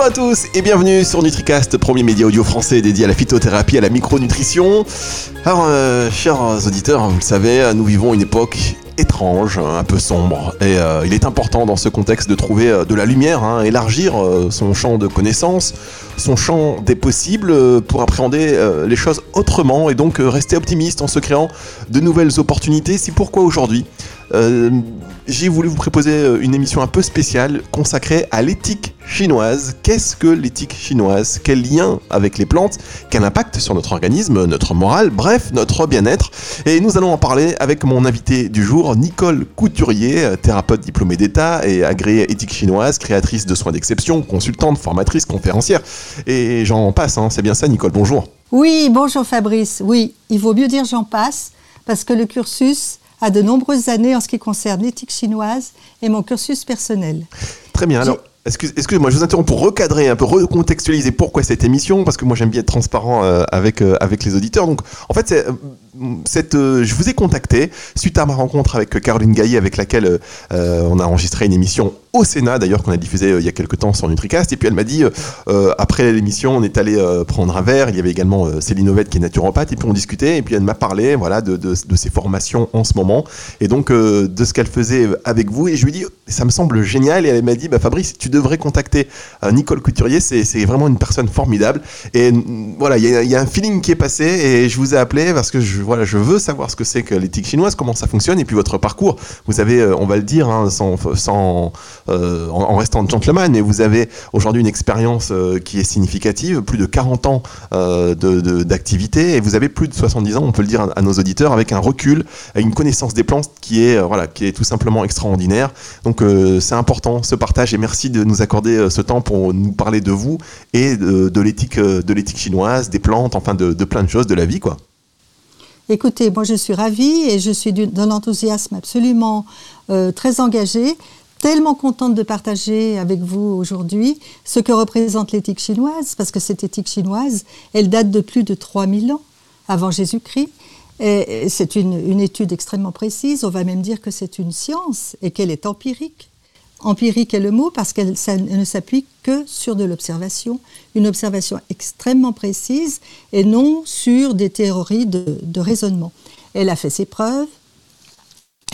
Bonjour à tous et bienvenue sur NutriCast, premier média audio français dédié à la phytothérapie et à la micronutrition. Alors, euh, chers auditeurs, vous le savez, nous vivons une époque étrange, un peu sombre. Et euh, il est important dans ce contexte de trouver euh, de la lumière, hein, élargir son champ de connaissances, son champ des possibles pour appréhender les choses autrement et donc rester optimiste en se créant de nouvelles opportunités. C'est pourquoi aujourd'hui, j'ai voulu vous proposer euh, une émission un peu spéciale consacrée à l'éthique chinoise. Qu'est-ce que l'éthique chinoise? Quel lien avec les plantes? Quel impact sur notre organisme, notre morale, bref, notre bien-être Et nous allons en parler avec mon invité du jour, Nicole Couturier, euh, thérapeute diplômée d'État et agréée éthique chinoise, créatrice de soins d'exception, consultante, formatrice, conférencière. Et j'en passe, hein. c'est bien ça Nicole, bonjour. Oui, bonjour Fabrice. Oui, il vaut mieux dire j'en passe parce que le cursus à de nombreuses années en ce qui concerne l'éthique chinoise et mon cursus personnel. Très bien. Alors, excusez-moi, je vous interromps pour recadrer, un peu recontextualiser pourquoi cette émission, parce que moi j'aime bien être transparent euh, avec, euh, avec les auditeurs. Donc, en fait, c'est euh, je vous ai contacté suite à ma rencontre avec Caroline Gaillet, avec laquelle euh, on a enregistré une émission au Sénat, d'ailleurs, qu'on a diffusée euh, il y a quelques temps sur Nutricast. Et puis elle m'a dit, après l'émission, on est allé prendre un verre. Il y avait également Céline Ovette qui est naturopathe, et puis on discutait. Et puis elle m'a parlé voilà, de, ses formations en ce moment, et donc de ce qu'elle faisait avec vous. Et je lui ai dit, ça me semble génial. Et elle m'a dit, bah, Fabrice, tu devrais contacter Nicole Couturier, c'est vraiment une personne formidable. Et voilà, il y, a un feeling qui est passé, et je vous ai appelé parce que je voilà, je veux savoir ce que c'est que l'éthique chinoise, comment ça fonctionne, et puis votre parcours. Vous avez, euh, on va le dire, hein, sans, sans euh, en, restant gentleman, et vous avez aujourd'hui une expérience euh, qui est significative, plus de 40 ans d'activité, et vous avez plus de 70 ans, on peut le dire à, nos auditeurs, avec un recul, une connaissance des plantes qui est, voilà, qui est tout simplement extraordinaire. Donc c'est important ce partage, et merci de nous accorder ce temps pour nous parler de vous et de, l'éthique, de l'éthique chinoise, des plantes, enfin de, de plein de choses de la vie, quoi. Écoutez, moi je suis ravie et je suis d'un enthousiasme absolument euh, très engagé, tellement contente de partager avec vous aujourd'hui ce que représente l'éthique chinoise, parce que cette éthique chinoise, elle date de plus de 3000 ans avant Jésus-Christ. C'est une étude extrêmement précise, on va même dire que c'est une science et qu'elle est empirique. Empirique est le mot parce qu'elle ne s'appuie que sur de l'observation, une observation extrêmement précise et non sur des théories de, raisonnement. Elle a fait ses preuves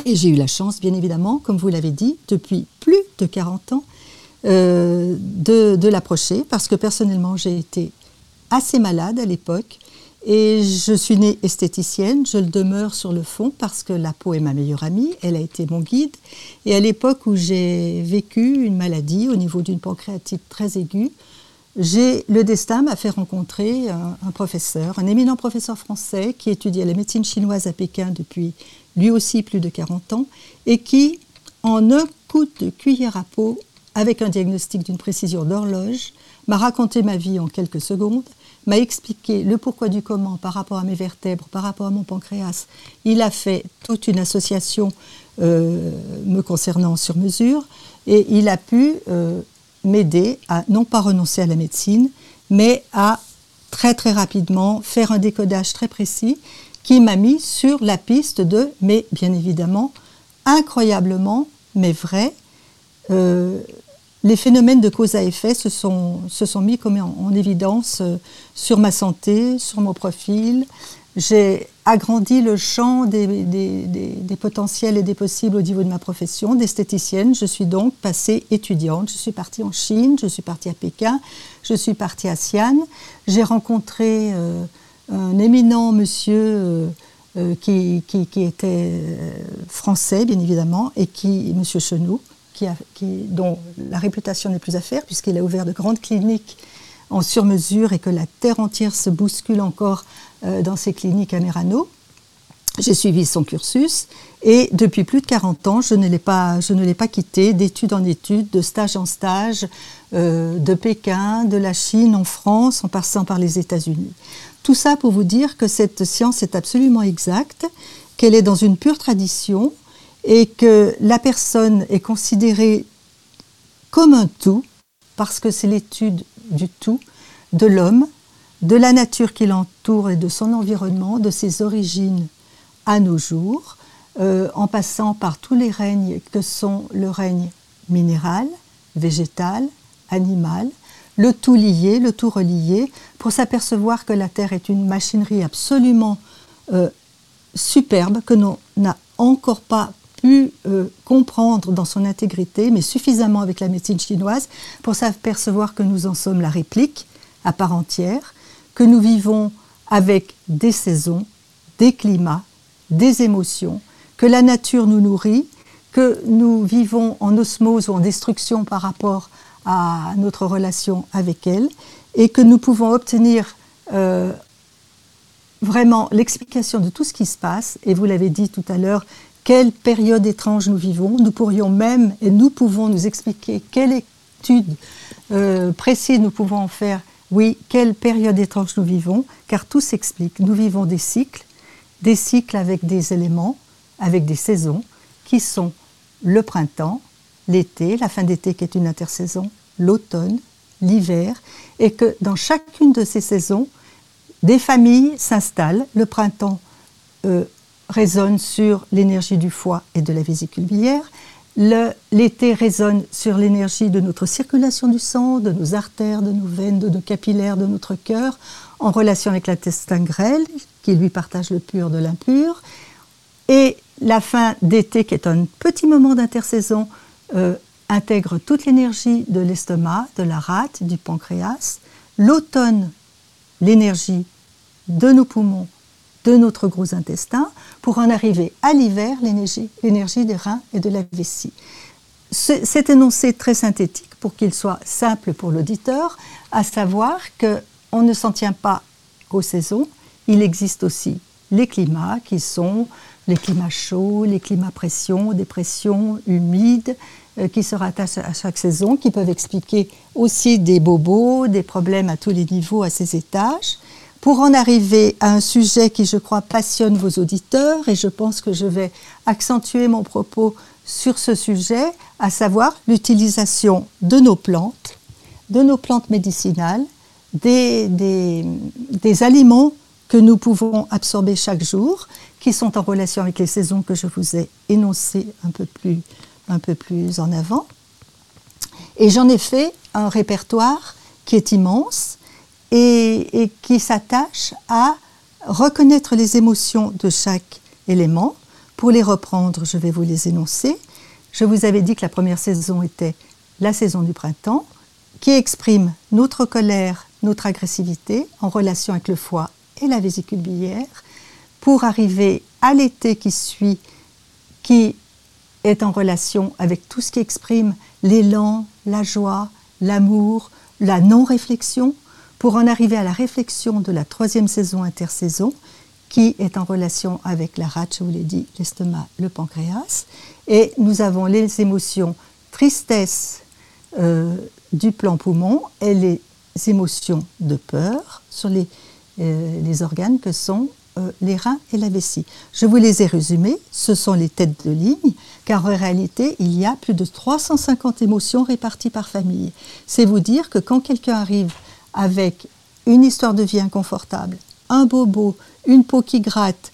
et j'ai eu la chance, bien évidemment, comme vous l'avez dit, depuis plus de 40 ans, euh, de, de l'approcher parce que personnellement j'ai été assez malade à l'époque et je suis née esthéticienne, je le demeure sur le fond parce que la peau est ma meilleure amie, elle a été mon guide. Et à l'époque où j'ai vécu une maladie au niveau d'une pancréatite très aiguë, j'ai le destin m'a fait rencontrer un, un, professeur, un éminent professeur français qui étudiait la médecine chinoise à Pékin depuis lui aussi plus de 40 ans et qui, en un coup de cuillère à peau, avec un diagnostic d'une précision d'horloge, m'a raconté ma vie en quelques secondes m'a expliqué le pourquoi du comment par rapport à mes vertèbres, par rapport à mon pancréas. Il a fait toute une association euh, me concernant sur mesure et il a pu euh, m'aider à non pas renoncer à la médecine, mais à très très rapidement faire un décodage très précis qui m'a mis sur la piste de, mais bien évidemment, incroyablement, mais vrai, euh, les phénomènes de cause à effet se sont, mis en, évidence euh, sur ma santé, sur mon profil. J'ai agrandi le champ des, potentiels et des possibles au niveau de ma profession d'esthéticienne. Je suis donc passée étudiante. Je suis partie en Chine, je suis partie à Pékin, je suis partie à Xi'an. J'ai rencontré euh, un éminent monsieur euh, qui, était français, bien évidemment, et qui, monsieur Dont la réputation n'est plus à faire, puisqu'il a ouvert de grandes cliniques en sur-mesure et que la terre entière se bouscule encore euh, dans ces cliniques à Merano. J'ai suivi son cursus et depuis plus de 40 ans, je ne l'ai pas, quitté, d'études en études, de stage en stage, euh, de Pékin, de la Chine, en France, en passant par les États-Unis. Tout ça pour vous dire que cette science est absolument exacte, qu'elle est dans une pure tradition, et que la personne est considérée comme un tout, parce que c'est l'étude du tout, de l'homme, de la nature qui l'entoure et de son environnement, de ses origines à nos jours, euh, en passant par tous les règnes que sont le règne minéral, végétal, animal, le tout lié, le tout relié, pour s'apercevoir que la Terre est une machinerie absolument euh, superbe, que l'on n'a encore pas pu euh, comprendre dans son intégrité, mais suffisamment avec la médecine chinoise, pour s'apercevoir que nous en sommes la réplique à part entière, que nous vivons avec des saisons, des climats, des émotions, que la nature nous nourrit, que nous vivons en osmose ou en destruction par rapport à notre relation avec elle, et que nous pouvons obtenir euh, vraiment l'explication de tout ce qui se passe, et vous l'avez dit tout à l'heure, quelle période étrange nous vivons. Nous pourrions même, et nous pouvons nous expliquer quelle étude euh, précise nous pouvons en faire. Oui, quelle période étrange nous vivons, car tout s'explique. Nous vivons des cycles, des cycles avec des éléments, avec des saisons, qui sont le printemps, l'été, la fin d'été qui est une intersaison, l'automne, l'hiver, et que dans chacune de ces saisons, des familles s'installent. Le printemps euh, résonne sur l'énergie du foie et de la vésicule biliaire. L'été résonne sur l'énergie de notre circulation du sang, de nos artères, de nos veines, de nos capillaires, de notre cœur, en relation avec l'intestin grêle, qui lui partage le pur de l'impur. Et la fin d'été, qui est un petit moment d'intersaison, euh, intègre toute l'énergie de l'estomac, de la rate, du pancréas. L'automne, l'énergie de nos poumons, de notre gros intestin, pour en arriver à l'hiver, l'énergie des reins et de la vessie. Cet énoncé très synthétique pour qu'il soit simple pour l'auditeur, à savoir qu'on ne s'en tient pas aux saisons, il existe aussi les climats qui sont les climats chauds, les climats pression, des pressions humides, euh, qui se rattachent à chaque saison, qui peuvent expliquer aussi des bobos, des problèmes à tous les niveaux, à ces étages. Pour en arriver à un sujet qui, je crois, passionne vos auditeurs, et je pense que je vais accentuer mon propos sur ce sujet, à savoir l'utilisation de nos plantes, de nos plantes médicinales, des, aliments que nous pouvons absorber chaque jour, qui sont en relation avec les saisons que je vous ai énoncées un peu plus en avant. Et j'en ai fait un répertoire qui est immense et, qui s'attache à reconnaître les émotions de chaque élément. Pour les reprendre, je vais vous les énoncer. Je vous avais dit que la première saison était la saison du printemps, qui exprime notre colère, notre agressivité en relation avec le foie et la vésicule biliaire pour arriver à l'été qui suit, qui est en relation avec tout ce qui exprime l'élan, la joie, l'amour, la non-réflexion, pour en arriver à la réflexion de la troisième saison intersaison, qui est en relation avec la rate, je vous l'ai dit, l'estomac, le pancréas. Et nous avons les émotions tristesse euh, du plan poumon et les émotions de peur sur les, euh, organes que sont euh, les reins et la vessie. Je vous les ai résumés, ce sont les têtes de ligne, car en réalité, il y a plus de 350 émotions réparties par famille. C'est vous dire que quand quelqu'un arrive avec une histoire de vie inconfortable, un bobo, une peau qui gratte,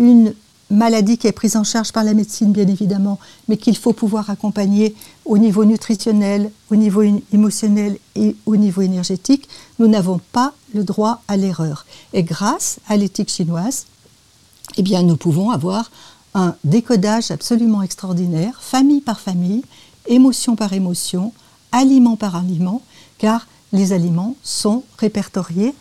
une maladie qui est prise en charge par la médecine, bien évidemment, mais qu'il faut pouvoir accompagner au niveau nutritionnel, au niveau émotionnel et au niveau énergétique, nous n'avons pas le droit à l'erreur. Et grâce à l'éthique chinoise, eh bien, nous pouvons avoir un décodage absolument extraordinaire, famille par famille, émotion par émotion, aliment par aliment, car les aliments sont répertoriés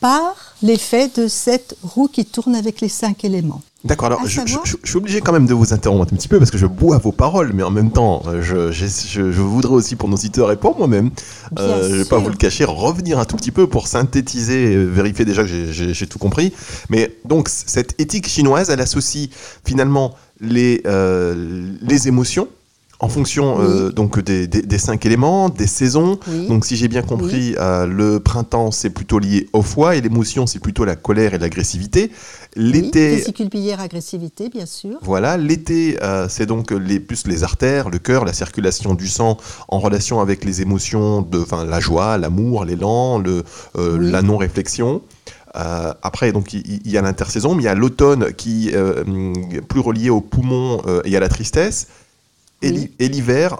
par l'effet de cette roue qui tourne avec les cinq éléments. D'accord, alors je, suis obligé quand même de vous interrompre un petit peu parce que je bois vos paroles, mais en même temps, euh, je, je, voudrais aussi pour nos auditeurs et pour moi-même, euh, je ne vais pas vous le cacher, revenir un tout petit peu pour synthétiser, vérifier déjà que j'ai tout compris. Mais donc, cette éthique chinoise, elle associe finalement les, euh, les émotions en fonction euh, donc des, cinq éléments, des saisons. Donc si j'ai bien compris, euh, le printemps c'est plutôt lié au foie et l'émotion c'est plutôt la colère et l'agressivité. L'été, vésicule biliaire, agressivité, bien sûr. Voilà, l'été euh, c'est donc les plus les artères, le cœur, la circulation du sang en relation avec les émotions de, enfin la joie, l'amour, l'élan, le la non réflexion. après, donc il y, a l'intersaison, mais il y a l'automne qui est plus relié aux poumons et à la tristesse. Et l'hiver,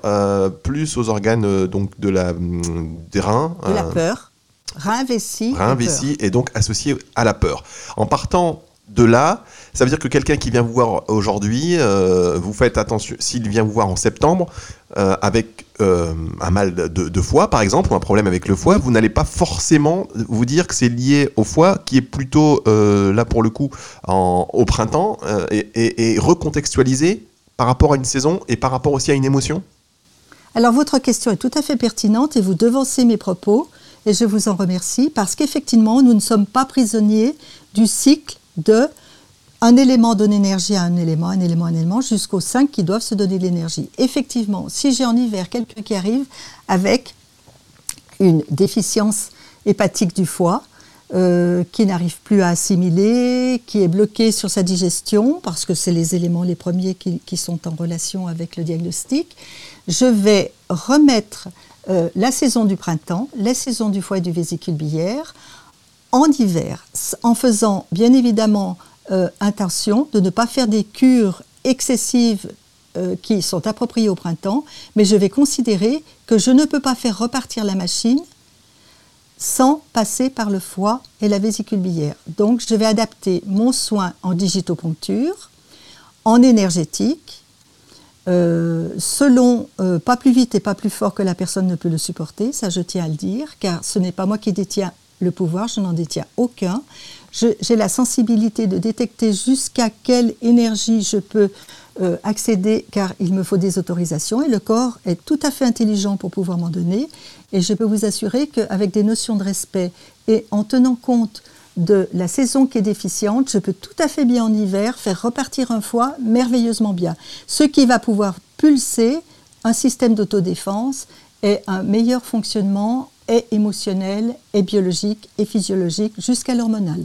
plus aux organes donc de la, des reins. De la peur. Rein, vessie. Rein, vessie, et donc associé à la peur. En partant de là, ça veut dire que quelqu'un qui vient vous voir aujourd'hui, euh, vous faites attention, s'il vient vous voir en septembre euh, avec euh, un mal de, foie, par exemple, ou un problème avec le foie, vous n'allez pas forcément vous dire que c'est lié au foie, qui est plutôt, là pour le coup, au printemps, et, et recontextualisé par rapport à une saison et par rapport aussi à une émotion? Alors votre question est tout à fait pertinente et vous devancez mes propos et je vous en remercie parce qu'effectivement, nous ne sommes pas prisonniers du cycle de un élément donne énergie à un élément, un élément à un élément, jusqu'aux cinq qui doivent se donner de l'énergie. Effectivement, si j'ai en hiver quelqu'un qui arrive avec une déficience hépatique du foie, euh, qui n'arrive plus à assimiler, qui est bloqué sur sa digestion, parce que c'est les éléments les premiers qui, sont en relation avec le diagnostic, je vais remettre euh, la saison du printemps, la saison du foie et du vésicule biliaire, en hiver, en faisant bien évidemment euh, intention de ne pas faire des cures excessives euh, qui sont appropriées au printemps, mais je vais considérer que je ne peux pas faire repartir la machine sans passer par le foie et la vésicule biliaire. Donc je vais adapter mon soin en digitoponcture, en énergétique, euh, selon pas plus vite et pas plus fort que la personne ne peut le supporter, ça je tiens à le dire, car ce n'est pas moi qui détiens le pouvoir, je n'en détiens aucun. J'ai la sensibilité de détecter jusqu'à quelle énergie je peux euh, accéder, car il me faut des autorisations, et le corps est tout à fait intelligent pour pouvoir m'en donner. Et je peux vous assurer qu'avec des notions de respect et en tenant compte de la saison qui est déficiente, je peux tout à fait bien en hiver faire repartir un foie merveilleusement bien. Ce qui va pouvoir pulser un système d'autodéfense et un meilleur fonctionnement est émotionnel, est biologique, et physiologique, jusqu'à l'hormonal.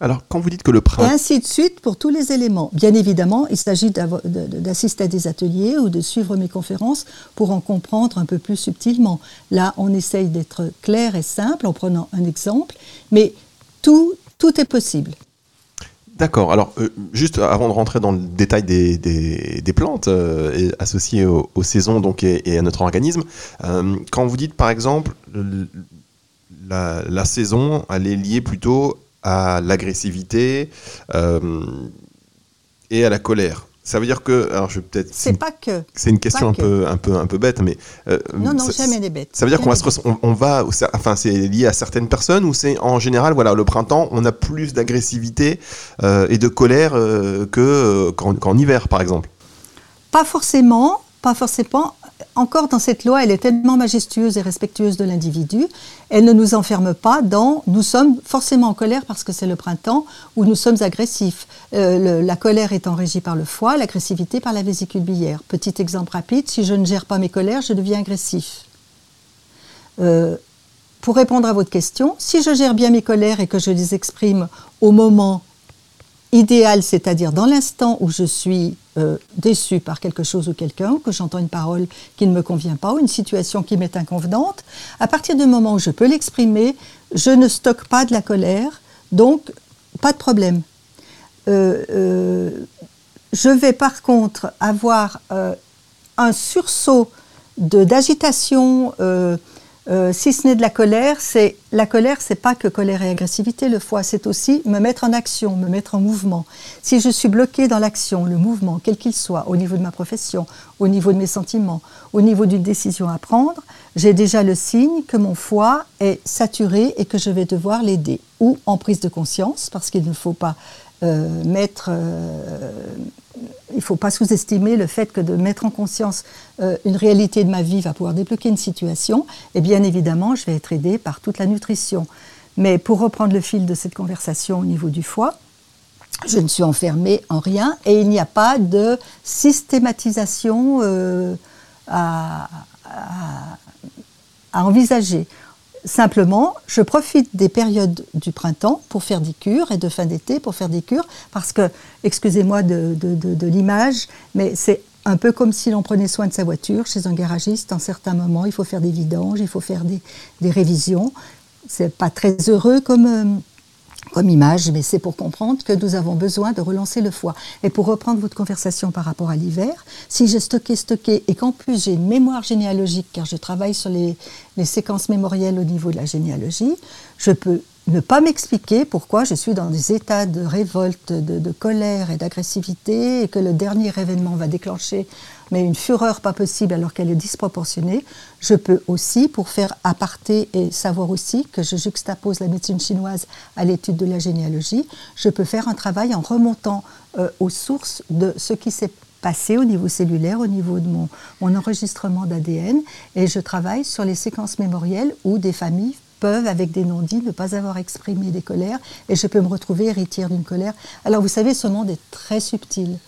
Alors, quand vous dites que le printemps... Et ainsi de suite pour tous les éléments. Bien évidemment, il s'agit d'assister à des ateliers ou de suivre mes conférences pour en comprendre un peu plus subtilement. Là, on essaye d'être clair et simple en prenant un exemple, mais tout, tout est possible. D'accord. Alors, euh, juste avant de rentrer dans le détail des, des, plantes euh, associées aux, saisons donc, et, à notre organisme, euh, quand vous dites par exemple la, la, saison, elle est liée plutôt à l'agressivité et à la colère. Ça veut dire que, alors je peut-être. C'est pas que. C'est une question un peu, un peu, un peu bête, mais. Euh, non, non, jamais des bêtes. Ça veut dire qu'on va se, on, va, enfin, c'est lié à certaines personnes ou c'est en général, voilà, le printemps, on a plus d'agressivité euh, et de colère euh, que qu'en hiver, par exemple? Pas forcément, pas forcément encore dans cette loi, elle est tellement majestueuse et respectueuse de l'individu, elle ne nous enferme pas dans nous sommes forcément en colère parce que c'est le printemps ou nous sommes agressifs. Euh, la colère étant régie par le foie, l'agressivité par la vésicule biliaire. Petit exemple rapide, si je ne gère pas mes colères, je deviens agressif. Euh, pour répondre à votre question, si je gère bien mes colères et que je les exprime au moment idéal, c'est-à-dire dans l'instant où je suis euh, déçu par quelque chose ou quelqu'un, que j'entends une parole qui ne me convient pas ou une situation qui m'est inconvenante, à partir du moment où je peux l'exprimer, je ne stocke pas de la colère, donc pas de problème. Euh, euh, je vais par contre avoir un sursaut d'agitation euh, si ce n'est de la colère, c'est la colère, c'est pas que colère et agressivité. Le foie, c'est aussi me mettre en action, me mettre en mouvement. Si je suis bloqué dans l'action, le mouvement, quel qu'il soit, au niveau de ma profession, au niveau de mes sentiments, au niveau d'une décision à prendre, j'ai déjà le signe que mon foie est saturé et que je vais devoir l'aider. Ou en prise de conscience, parce qu'il ne faut pas euh, mettre euh, il ne faut pas sous-estimer le fait que de mettre en conscience euh, une réalité de ma vie va pouvoir débloquer une situation. Et bien évidemment, je vais être aidée par toute la nutrition. Mais pour reprendre le fil de cette conversation au niveau du foie, je ne suis enfermée en rien et il n'y a pas de systématisation à, envisager. Simplement, je profite des périodes du printemps pour faire des cures et de fin d'été pour faire des cures parce que, excusez-moi de, l'image, mais c'est un peu comme si l'on prenait soin de sa voiture chez un garagiste. En certains moments, il faut faire des vidanges, il faut faire des, révisions. C'est pas très heureux comme, euh, comme image, mais c'est pour comprendre que nous avons besoin de relancer le foie. Et pour reprendre votre conversation par rapport à l'hiver, si j'ai stocké, stocké, et qu'en plus j'ai une mémoire généalogique, car je travaille sur les, séquences mémorielles au niveau de la généalogie, je peux ne pas m'expliquer pourquoi je suis dans des états de révolte, de colère et d'agressivité, et que le dernier événement va déclencher mais une fureur pas possible alors qu'elle est disproportionnée. Je peux aussi, pour faire aparté et savoir aussi que je juxtapose la médecine chinoise à l'étude de la généalogie, je peux faire un travail en remontant euh, aux sources de ce qui s'est passé au niveau cellulaire, au niveau de mon, mon enregistrement d'ADN, et je travaille sur les séquences mémorielles où des familles peuvent, avec des non-dits, ne pas avoir exprimé des colères, et je peux me retrouver héritière d'une colère. Alors vous savez, ce monde est très subtil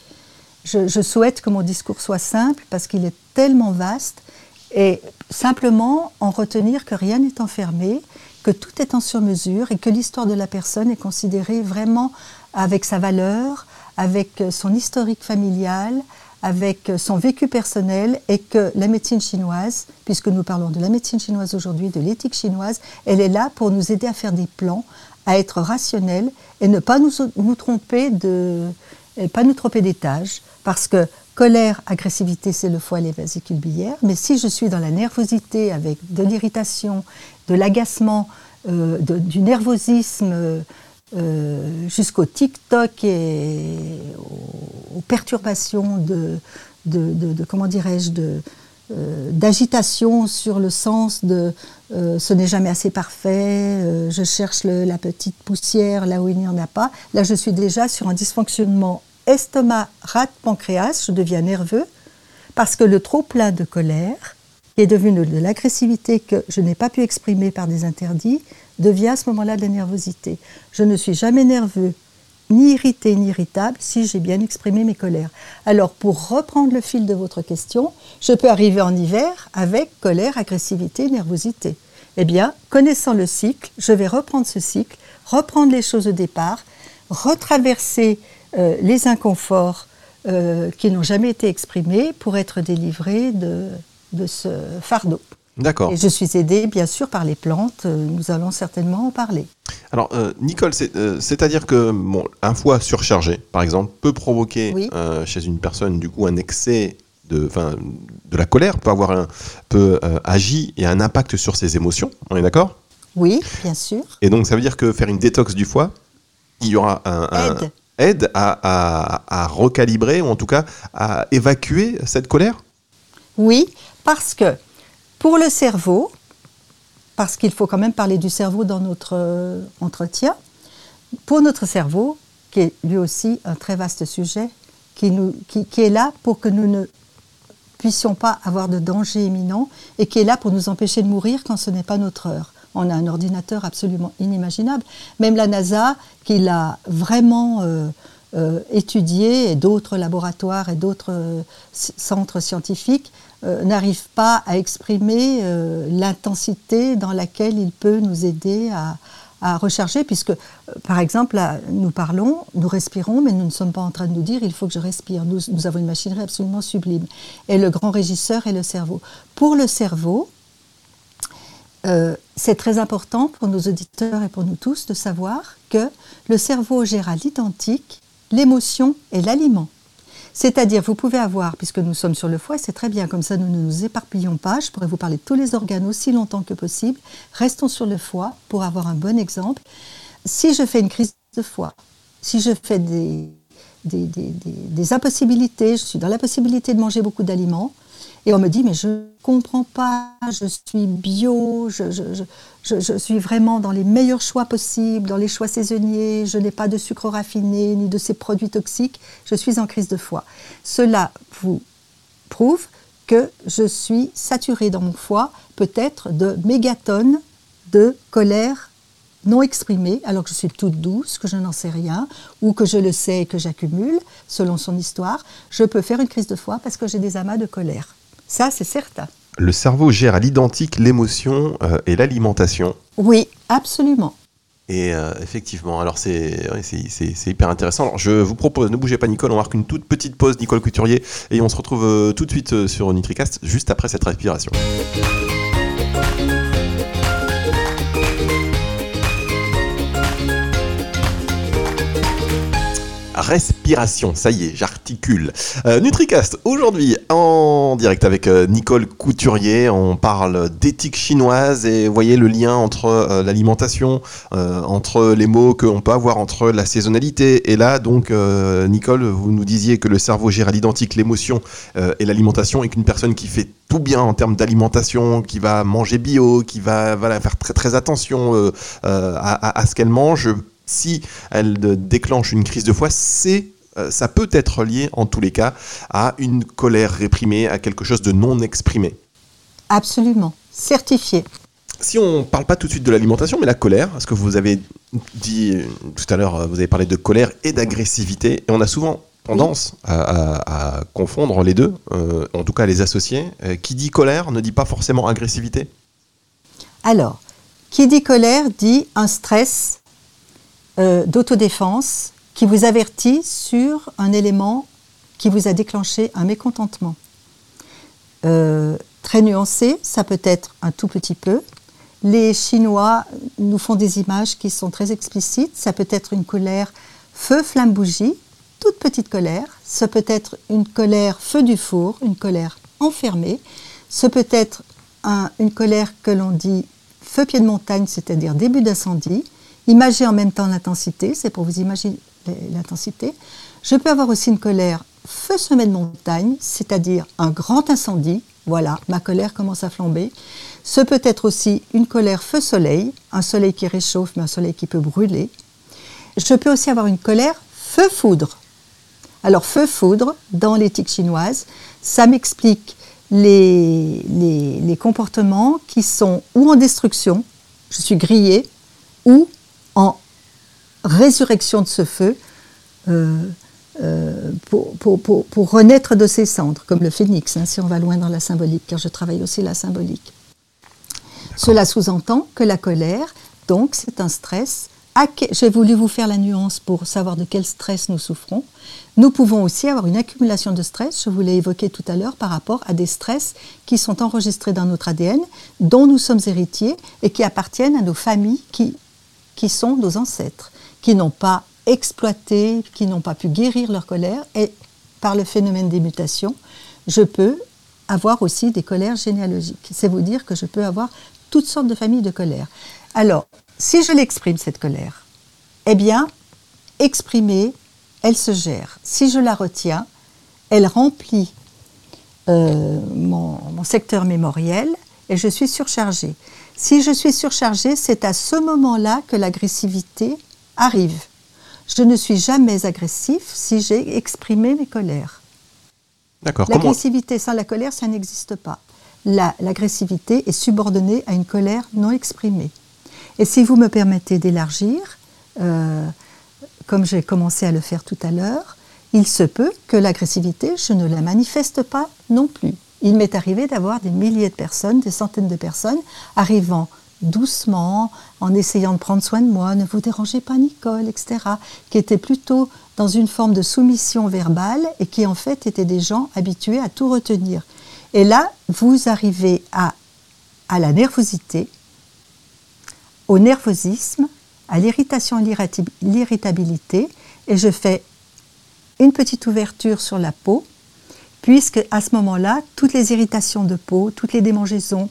je, souhaite que mon discours soit simple parce qu'il est tellement vaste et simplement en retenir que rien n'est enfermé, que tout est en sur-mesure et que l'histoire de la personne est considérée vraiment avec sa valeur, avec son historique familial, avec son vécu personnel et que la médecine chinoise, puisque nous parlons de la médecine chinoise aujourd'hui, de l'éthique chinoise, elle est là pour nous aider à faire des plans, à être rationnels et ne pas nous, nous tromper de, pas nous tromper d'étage, parce que colère, agressivité, c'est le foie les vésicules biliaires. Mais si je suis dans la nervosité avec de l'irritation, de l'agacement, euh, du nervosisme, euh, jusqu'au tic-toc et aux, perturbations de, comment dirais-je, euh, d'agitation sur le sens de ce n'est jamais assez parfait, je cherche la petite poussière là où il n'y en a pas. Là, je suis déjà sur un dysfonctionnement estomac, rate, pancréas, je deviens nerveux parce que le trop plein de colère, qui est devenu de l'agressivité que je n'ai pas pu exprimer par des interdits, devient à ce moment-là de la nervosité. Je ne suis jamais nerveux, ni irrité, ni irritable si j'ai bien exprimé mes colères. Alors, pour reprendre le fil de votre question, je peux arriver en hiver avec colère, agressivité, nervosité. Eh bien, connaissant le cycle, je vais reprendre ce cycle, reprendre les choses au départ, retraverser euh, les inconforts euh, qui n'ont jamais été exprimés pour être délivrés de, ce fardeau. D'accord. Et je suis aidée, bien sûr, par les plantes. Euh, nous allons certainement en parler. Alors, Nicole, c'est-à-dire que bon, un foie surchargé, par exemple, peut provoquer chez une personne du coup un excès de, de la colère, peut avoir un, peut agir et un impact sur ses émotions. On est d'accord? Oui, bien sûr. Et donc, ça veut dire que faire une détox du foie, il y aura un, un aide à, recalibrer ou en tout cas à évacuer cette colère? Oui, parce que pour le cerveau, parce qu'il faut quand même parler du cerveau dans notre euh, entretien, pour notre cerveau, qui est lui aussi un très vaste sujet, qui, est là pour que nous ne puissions pas avoir de danger imminent et qui est là pour nous empêcher de mourir quand ce n'est pas notre heure on a un ordinateur absolument inimaginable. Même la NASA, qui l'a vraiment euh, euh, étudié, et d'autres laboratoires et d'autres euh, centres scientifiques, n'arrivent pas à exprimer l'intensité dans laquelle il peut nous aider à, recharger, puisque, par exemple, nous parlons, nous respirons, mais nous ne sommes pas en train de nous dire il faut que je respire. Nous, nous avons une machinerie absolument sublime. Et le grand régisseur est le cerveau. Pour le cerveau, euh, c'est très important pour nos auditeurs et pour nous tous de savoir que le cerveau gère à l'identique l'émotion et l'aliment. C'est-à-dire, vous pouvez avoir, puisque nous sommes sur le foie, c'est très bien, comme ça nous ne nous éparpillons pas, je pourrais vous parler de tous les organes aussi longtemps que possible, restons sur le foie pour avoir un bon exemple. Si je fais une crise de foie, si je fais des, des, des impossibilités, je suis dans la possibilité de manger beaucoup d'aliments, et on me dit, mais je ne comprends pas, je suis bio, je, je, suis vraiment dans les meilleurs choix possibles, dans les choix saisonniers, je n'ai pas de sucre raffiné ni de ces produits toxiques, je suis en crise de foie. Cela vous prouve que je suis saturée dans mon foie peut-être de mégatonnes de colère non exprimée, alors que je suis toute douce, que je n'en sais rien, ou que je le sais et que j'accumule, selon son histoire, je peux faire une crise de foie parce que j'ai des amas de colère. Ça, c'est certain. Le cerveau gère à l'identique l'émotion euh, et l'alimentation. Oui, absolument. Et euh, effectivement, alors c'est hyper intéressant. Alors je vous propose, ne bougez pas Nicole, on marque une toute petite pause, Nicole Couturier, et on se retrouve euh, tout de suite sur NitriCast, juste après cette respiration. Respiration. Ça y est, j'articule. Euh, NutriCast, aujourd'hui en direct avec euh, Nicole Couturier, on parle d'éthique chinoise et voyez le lien entre euh, l'alimentation, entre les mots qu'on peut avoir entre la saisonnalité. Et là, donc, Nicole, vous nous disiez que le cerveau gère à l'identique l'émotion et l'alimentation et qu'une personne qui fait tout bien en termes d'alimentation, qui va manger bio, qui va faire très, attention à ce qu'elle mange, si elle déclenche une crise de foi, c'est euh, ça peut être lié en tous les cas à une colère réprimée, à quelque chose de non exprimé. Absolument, certifié. Si on ne parle pas tout de suite de l'alimentation, mais la colère, parce que vous avez dit euh, tout à l'heure, euh, vous avez parlé de colère et d'agressivité, et on a souvent tendance à, confondre les deux, en tout cas à les associer. qui dit colère ne dit pas forcément agressivité? Alors, qui dit colère dit un stress euh, d'autodéfense qui vous avertit sur un élément qui vous a déclenché un mécontentement. Euh, très nuancé, ça peut être un tout petit peu. Les Chinois nous font des images qui sont très explicites. Ça peut être une colère feu, flamme, bougie, toute petite colère. Ça peut être une colère feu du four, une colère enfermée. Ça peut être une colère que l'on dit feu pied de montagne, c'est-à-dire début d'incendie. Imager en même temps l'intensité, c'est pour vous imaginer l'intensité. Je peux avoir aussi une colère feu sommet de montagne, c'est-à-dire un grand incendie. Voilà, ma colère commence à flamber. Ce peut être aussi une colère feu soleil, un soleil qui réchauffe, mais un soleil qui peut brûler. Je peux aussi avoir une colère feu foudre. Alors feu foudre, dans l'éthique chinoise, ça m'explique les, les, les, comportements qui sont ou en destruction, je suis grillé, ou en résurrection de ce feu euh, euh, pour, renaître de ses cendres, comme le phénix, hein, si on va loin dans la symbolique, car je travaille aussi la symbolique. Cela sous-entend que la colère, donc, c'est un stress. J'ai voulu vous faire la nuance pour savoir de quel stress nous souffrons. Nous pouvons aussi avoir une accumulation de stress, je vous l'ai évoqué tout à l'heure, par rapport à des stress qui sont enregistrés dans notre ADN, dont nous sommes héritiers et qui appartiennent à nos familles qui qui sont nos ancêtres, qui n'ont pas exploité, qui n'ont pas pu guérir leur colère. Et par le phénomène des mutations, je peux avoir aussi des colères généalogiques. C'est vous dire que je peux avoir toutes sortes de familles de colère. Alors, si je l'exprime, cette colère, eh bien, exprimée, elle se gère. Si je la retiens, elle remplit euh, mon, mon secteur mémoriel et je suis surchargée. Si je suis surchargée, c'est à ce moment-là que l'agressivité arrive. Je ne suis jamais agressif si j'ai exprimé mes colères. D'accord. L'agressivité sans la colère, ça n'existe pas. L'agressivité est subordonnée à une colère non exprimée. Et si vous me permettez d'élargir, euh, comme j'ai commencé à le faire tout à l'heure, il se peut que l'agressivité, je ne la manifeste pas non plus. Il m'est arrivé d'avoir des milliers de personnes, des centaines de personnes, arrivant doucement, en essayant de prendre soin de moi, ne vous dérangez pas Nicole, etc., qui étaient plutôt dans une forme de soumission verbale et qui en fait étaient des gens habitués à tout retenir. Et là, vous arrivez à, à la nervosité, au nervosisme, à l'irritation et l'irritabilité, et je fais une petite ouverture sur la peau, puisque à ce moment-là, toutes les irritations de peau, toutes les démangeaisons,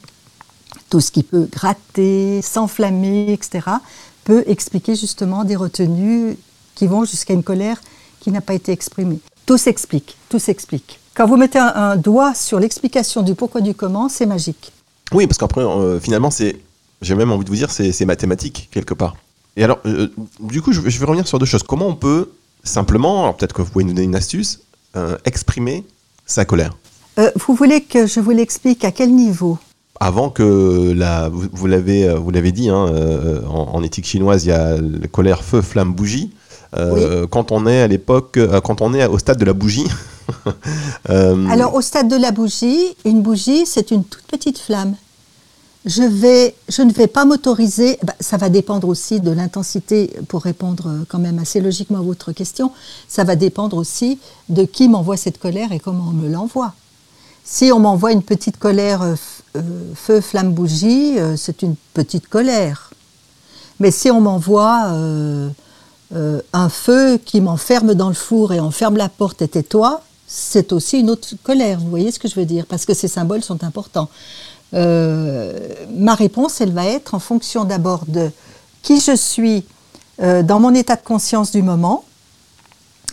tout ce qui peut gratter, s'enflammer, etc., peut expliquer justement des retenues qui vont jusqu'à une colère qui n'a pas été exprimée. Tout s'explique, tout s'explique. Quand vous mettez un, doigt sur l'explication du pourquoi du comment, c'est magique. Oui, parce qu'après, euh, finalement, c'est, j'ai même envie de vous dire, c'est, mathématique quelque part. Et alors, euh, du coup, je, vais revenir sur deux choses. Comment on peut simplement, peut-être que vous pouvez nous donner une astuce, euh, exprimer sa colère. Euh, vous voulez que je vous l'explique à quel niveau? Avant que la, vous, l'avez vous l'avez dit hein, euh, en, éthique chinoise il y a la colère feu flamme bougie. Euh, quand on est à l'époque quand on est au stade de la bougie alors au stade de la bougie une bougie c'est une toute petite flamme je, ne vais pas m'autoriser, bah, ça va dépendre aussi de l'intensité, pour répondre quand même assez logiquement à votre question, ça va dépendre aussi de qui m'envoie cette colère et comment on me l'envoie. Si on m'envoie une petite colère euh, euh, feu, flamme, bougie, euh, c'est une petite colère. Mais si on m'envoie euh, un feu qui m'enferme dans le four et enferme la porte et tais-toi, c'est aussi une autre colère. Vous voyez ce que je veux dire Parce que ces symboles sont importants. Euh, ma réponse, elle va être en fonction d'abord de qui je suis euh, dans mon état de conscience du moment,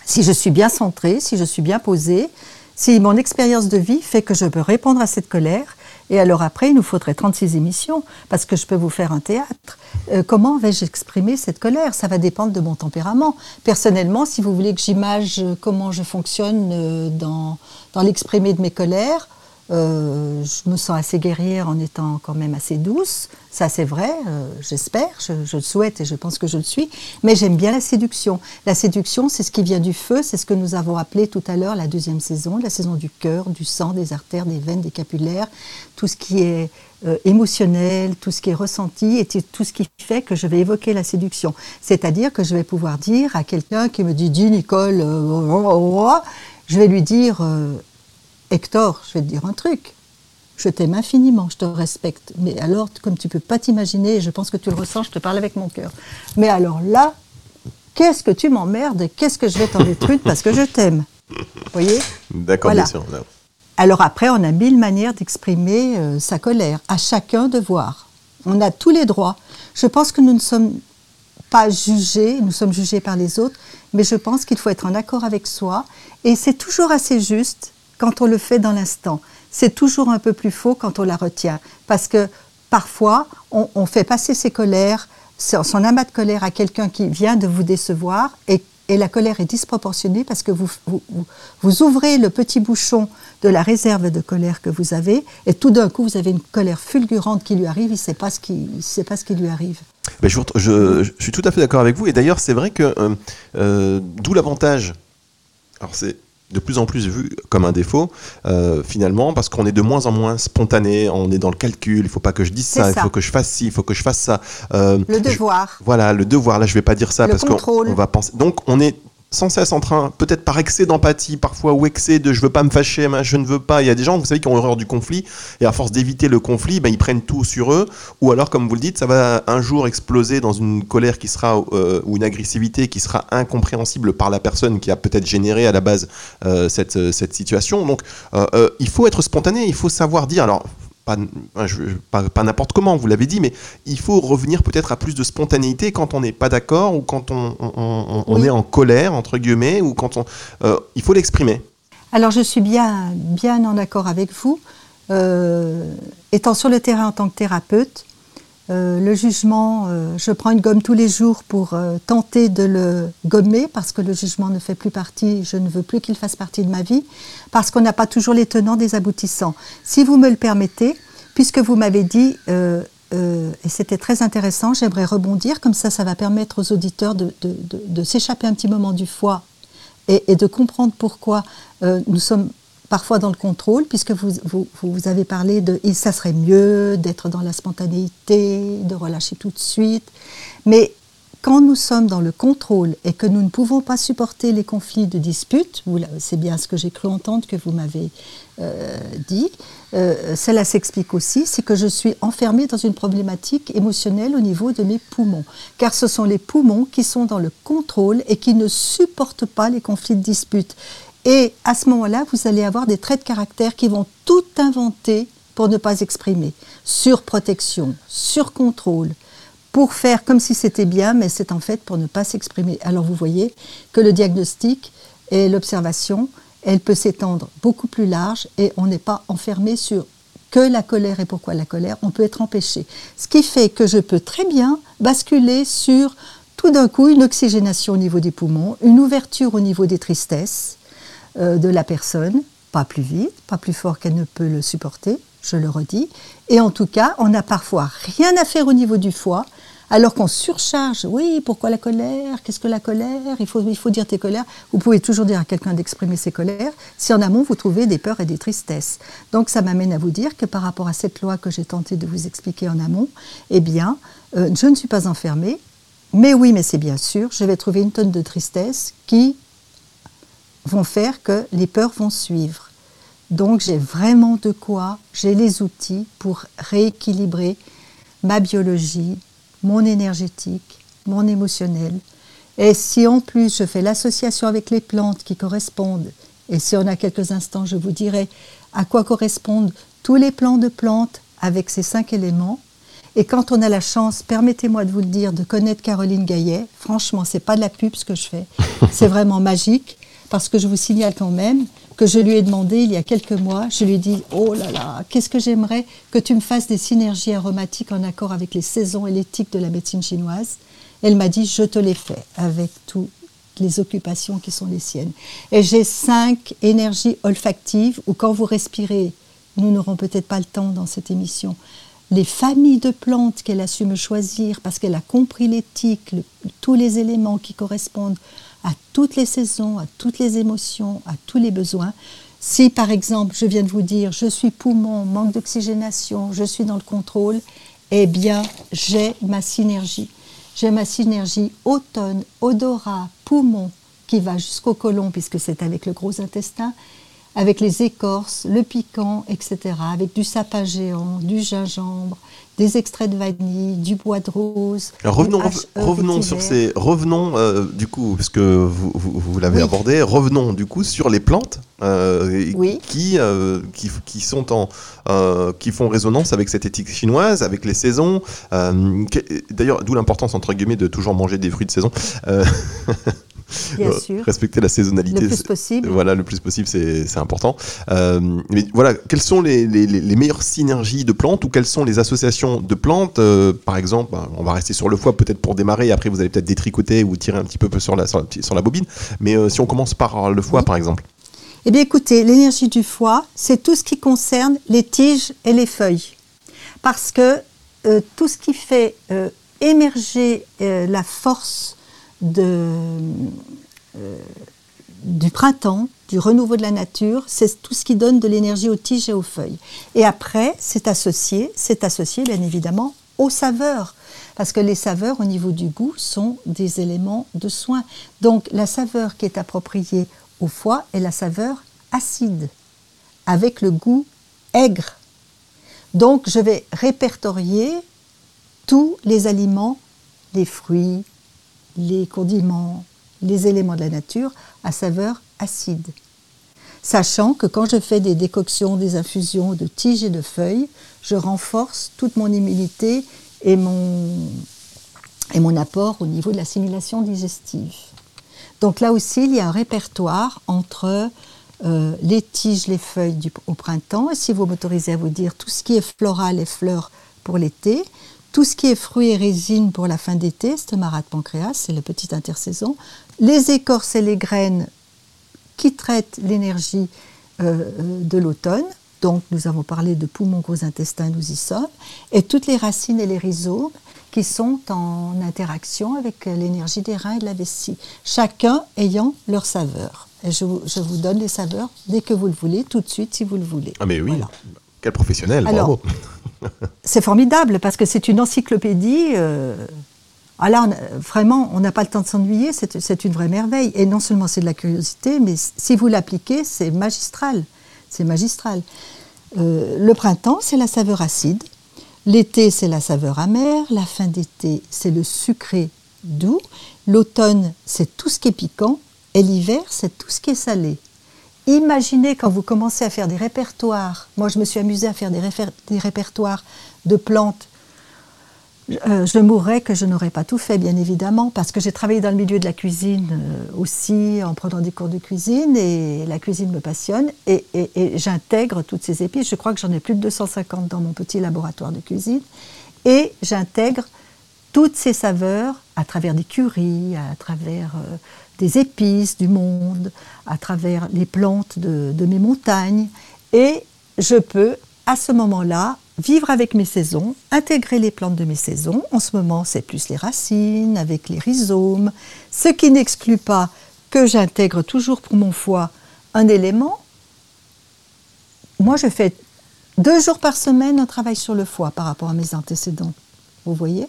si je suis bien centrée, si je suis bien posée, si mon expérience de vie fait que je peux répondre à cette colère, et alors après, il nous faudrait 36 émissions, parce que je peux vous faire un théâtre. Euh, comment vais-je exprimer cette colère? Ça va dépendre de mon tempérament. Personnellement, si vous voulez que j'image comment je fonctionne dans l'exprimer de mes colères, euh, je me sens assez guerrière en étant quand même assez douce. Ça, c'est vrai, euh, j'espère, je, le souhaite et je pense que je le suis. Mais j'aime bien la séduction. La séduction, c'est ce qui vient du feu, c'est ce que nous avons appelé tout à l'heure la deuxième saison, la saison du cœur, du sang, des artères, des veines, des capillaires, tout ce qui est euh, émotionnel, tout ce qui est ressenti et tout ce qui fait que je vais évoquer la séduction. C'est-à-dire que je vais pouvoir dire à quelqu'un qui me dit Dis Nicole, je vais lui dire Hector, je vais te dire un truc. Je t'aime infiniment, je te respecte. Mais alors, comme tu peux pas t'imaginer, je pense que tu le ressens, je te parle avec mon cœur. Mais alors là, qu'est-ce que tu m'emmerdes et qu'est-ce que je vais t'en détruire parce que je t'aime? Vous voyez? D'accord, bien sûr. Alors après, on a mille manières d'exprimer euh, sa colère. À chacun de voir. On a tous les droits. Je pense que nous ne sommes pas jugés, nous sommes jugés par les autres, mais je pense qu'il faut être en accord avec soi. Et c'est toujours assez juste quand on le fait dans l'instant. C'est toujours un peu plus faux quand on la retient. Parce que parfois, on, fait passer ses colères, son amas de colère à quelqu'un qui vient de vous décevoir et, la colère est disproportionnée parce que vous, ouvrez le petit bouchon de la réserve de colère que vous avez et tout d'un coup vous avez une colère fulgurante qui lui arrive, il ne sait, pas ce qui, lui arrive. Je, je, suis tout à fait d'accord avec vous et d'ailleurs c'est vrai que euh, euh, d'où l'avantage, alors c'est de plus en plus vu comme un défaut, euh, finalement, parce qu'on est de moins en moins spontané, on est dans le calcul, il faut pas que je dise ça, il faut que je fasse ci, il faut que je fasse ça. Euh, le devoir. voilà, le devoir, là je vais pas dire ça parce qu'on va penser. Donc on est sans cesse en train, peut-être par excès d'empathie parfois, ou excès de je veux pas me fâcher, je ne veux pas. Il y a des gens, vous savez, qui ont horreur du conflit, et à force d'éviter le conflit, ben, ils prennent tout sur eux, ou alors, comme vous le dites, ça va un jour exploser dans une colère qui sera, euh, ou une agressivité qui sera incompréhensible par la personne qui a peut-être généré à la base euh, cette, cette situation. Donc, euh, il faut être spontané, il faut savoir dire, alors pas, pas, n'importe comment, vous l'avez dit, mais il faut revenir peut-être à plus de spontanéité quand on n'est pas d'accord ou quand on, est en colère, entre guillemets, ou quand on. Euh, il faut l'exprimer. Alors je suis bien, bien en accord avec vous. Euh, étant sur le terrain en tant que thérapeute, euh, le jugement, euh, je prends une gomme tous les jours pour euh, tenter de le gommer parce que le jugement ne fait plus partie, je ne veux plus qu'il fasse partie de ma vie, parce qu'on n'a pas toujours les tenants des aboutissants. Si vous me le permettez, puisque vous m'avez dit, et c'était très intéressant, j'aimerais rebondir, comme ça ça va permettre aux auditeurs de, s'échapper un petit moment du foie et, et de comprendre pourquoi nous sommes parfois dans le contrôle, puisque vous, vous, avez parlé de ça serait mieux d'être dans la spontanéité, de relâcher tout de suite. Mais quand nous sommes dans le contrôle et que nous ne pouvons pas supporter les conflits de dispute, c'est bien ce que j'ai cru entendre que vous m'avez euh, dit, euh, cela s'explique aussi, c'est que je suis enfermée dans une problématique émotionnelle au niveau de mes poumons. Car ce sont les poumons qui sont dans le contrôle et qui ne supportent pas les conflits de dispute. Et à ce moment-là, vous allez avoir des traits de caractère qui vont tout inventer pour ne pas exprimer. Surprotection, surcontrôle, pour faire comme si c'était bien, mais c'est en fait pour ne pas s'exprimer. Alors vous voyez que le diagnostic et l'observation, elle peut s'étendre beaucoup plus large et on n'est pas enfermé sur que la colère et pourquoi la colère, on peut être empêché. Ce qui fait que je peux très bien basculer sur tout d'un coup une oxygénation au niveau des poumons, une ouverture au niveau des tristesses, de la personne, pas plus vite, pas plus fort qu'elle ne peut le supporter, je le redis. Et en tout cas, on n'a parfois rien à faire au niveau du foie, alors qu'on surcharge. Oui, pourquoi la colère? Qu'est-ce que la colère? Il faut, il faut dire tes colères. Vous pouvez toujours dire à quelqu'un d'exprimer ses colères si en amont vous trouvez des peurs et des tristesses. Donc ça m'amène à vous dire que par rapport à cette loi que j'ai tenté de vous expliquer en amont, eh bien, euh, je ne suis pas enfermée. Mais oui, mais c'est bien sûr, je vais trouver une tonne de tristesse qui vont faire que les peurs vont suivre. Donc j'ai vraiment de quoi, j'ai les outils pour rééquilibrer ma biologie, mon énergétique, mon émotionnel Et si en plus je fais l'association avec les plantes qui correspondent, et si on a quelques instants, je vous dirai à quoi correspondent tous les plans de plantes avec ces cinq éléments. Et quand on a la chance, permettez-moi de vous le dire, de connaître Caroline Gaillet, franchement, c'est pas de la pub ce que je fais, c'est vraiment magique, parce que je vous signale quand même que je lui ai demandé il y a quelques mois, je lui ai dit Oh là là, qu'est-ce que j'aimerais que tu me fasses des synergies aromatiques en accord avec les saisons et l'éthique de la médecine chinoise. Elle m'a dit Je te les fais avec toutes les occupations qui sont les siennes. Et j'ai cinq énergies olfactives où quand vous respirez, nous n'aurons peut-être pas le temps dans cette émission, les familles de plantes qu'elle a su me choisir parce qu'elle a compris l'éthique, tous les éléments qui correspondent à toutes les saisons, à toutes les émotions, à tous les besoins. Si par exemple, je viens de vous dire, je suis poumon, manque d'oxygénation, je suis dans le contrôle, eh bien, j'ai ma synergie. J'ai ma synergie automne, odorat, poumon, qui va jusqu'au côlon, puisque c'est avec le gros intestin, avec les écorces, le piquant, etc., avec du sapin géant, du gingembre, des extraits de vanille, du bois de rose. revenons, revenons sur ces, revenons euh, du coup, puisque vous, vous, l'avez abordé, revenons du coup sur les plantes euh, qui, euh, qui, qui, sont en, qui font résonance avec cette éthique chinoise, avec les saisons. D'ailleurs, d'où l'importance entre guillemets de toujours manger des fruits de saison. Bien sûr. Respecter la saisonnalité. Le plus possible. Voilà, le plus possible, c'est important. Euh, mais voilà, quelles sont les, les, les, meilleures synergies de plantes ou quelles sont les associations de plantes euh, Par exemple, bah, on va rester sur le foie peut-être pour démarrer, après vous allez peut-être détricoter ou tirer un petit peu sur la, sur la, bobine. Mais euh, si on commence par le foie, par exemple. Eh bien écoutez, l'énergie du foie, c'est tout ce qui concerne les tiges et les feuilles. Parce que tout ce qui fait émerger la force euh, du printemps, du renouveau de la nature, c'est tout ce qui donne de l'énergie aux tiges et aux feuilles. Et après, c'est associé, c'est associé bien évidemment aux saveurs, parce que les saveurs au niveau du goût sont des éléments de soin. Donc la saveur qui est appropriée au foie est la saveur acide, avec le goût aigre. Donc je vais répertorier tous les aliments, les fruits, les condiments, les éléments de la nature à saveur acide. Sachant que quand je fais des décoctions, des infusions de tiges et de feuilles, je renforce toute mon immunité et mon, apport au niveau de l'assimilation digestive. Donc là aussi, il y a un répertoire entre euh, les tiges, les feuilles au printemps, et si vous m'autorisez à vous dire tout ce qui est floral et fleurs pour l'été, tout ce qui est fruits et résines pour la fin d'été, c'est marat de pancréas, c'est la petite intersaison. Les écorces et les graines qui traitent l'énergie euh, de l'automne. Donc, nous avons parlé de poumons, gros intestins, nous y sommes. Et toutes les racines et les rhizomes qui sont en interaction avec l'énergie des reins et de la vessie. Chacun ayant leur saveur. Et je vous, donne les saveurs dès que vous le voulez, tout de suite si vous le voulez. Ah mais oui, quel professionnel, bravo c'est formidable parce que c'est une encyclopédie. Euh, ah vraiment, on n'a pas le temps de s'ennuyer, c'est une vraie merveille. Et non seulement c'est de la curiosité, mais si vous l'appliquez, c'est magistral. C'est magistral. Euh, le printemps, c'est la saveur acide. L'été, c'est la saveur amère. La fin d'été, c'est le sucré doux. L'automne, c'est tout ce qui est piquant. Et l'hiver, c'est tout ce qui est salé. Imaginez quand vous commencez à faire des répertoires. Moi, je me suis amusée à faire des, répertoires de plantes. Euh, je mourrais que je n'aurais pas tout fait, bien évidemment, parce que j'ai travaillé dans le milieu de la cuisine euh, aussi, en prenant des cours de cuisine, et la cuisine me passionne, et, j'intègre toutes ces épices. Je crois que j'en ai plus de 250 dans mon petit laboratoire de cuisine, et j'intègre toutes ces saveurs à travers des curries, à travers euh, des épices du monde, à travers les plantes de, mes montagnes. Et je peux, à ce moment-là, vivre avec mes saisons, intégrer les plantes de mes saisons. En ce moment, c'est plus les racines, avec les rhizomes, ce qui n'exclut pas que j'intègre toujours pour mon foie un élément. Moi, je fais deux jours par semaine un travail sur le foie par rapport à mes antécédents. Vous voyez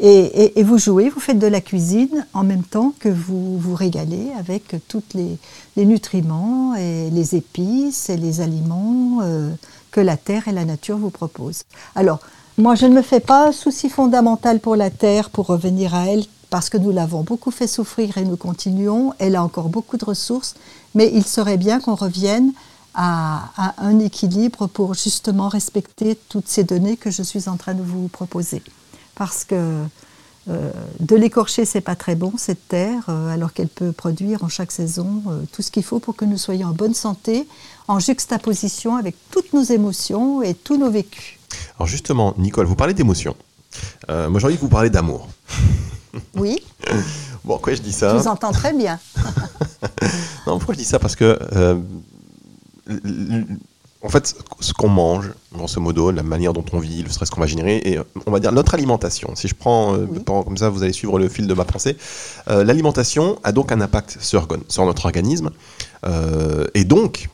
et, vous jouez, vous faites de la cuisine en même temps que vous vous régalez avec tous les, nutriments et les épices et les aliments euh, que la terre et la nature vous proposent. Alors, moi, je ne me fais pas souci fondamental pour la terre, pour revenir à elle, parce que nous l'avons beaucoup fait souffrir et nous continuons. Elle a encore beaucoup de ressources, mais il serait bien qu'on revienne à, un équilibre pour justement respecter toutes ces données que je suis en train de vous proposer. Parce que euh, de l'écorcher, c'est pas très bon cette terre, euh, alors qu'elle peut produire en chaque saison euh, tout ce qu'il faut pour que nous soyons en bonne santé, en juxtaposition avec toutes nos émotions et tous nos vécus. Alors justement, Nicole, vous parlez d'émotions. moi, j'ai envie de vous parler d'amour. Oui. bon, pourquoi je dis ça Je vous entends très bien. non, pourquoi je dis ça? Parce que, en fait, ce qu'on mange, grosso modo, la manière dont on vit, le stress qu'on va générer, et on va dire notre alimentation. Si je prends, euh, comme ça, vous allez suivre le fil de ma pensée. Euh, l'alimentation a donc un impact sur, sur notre organisme, et donc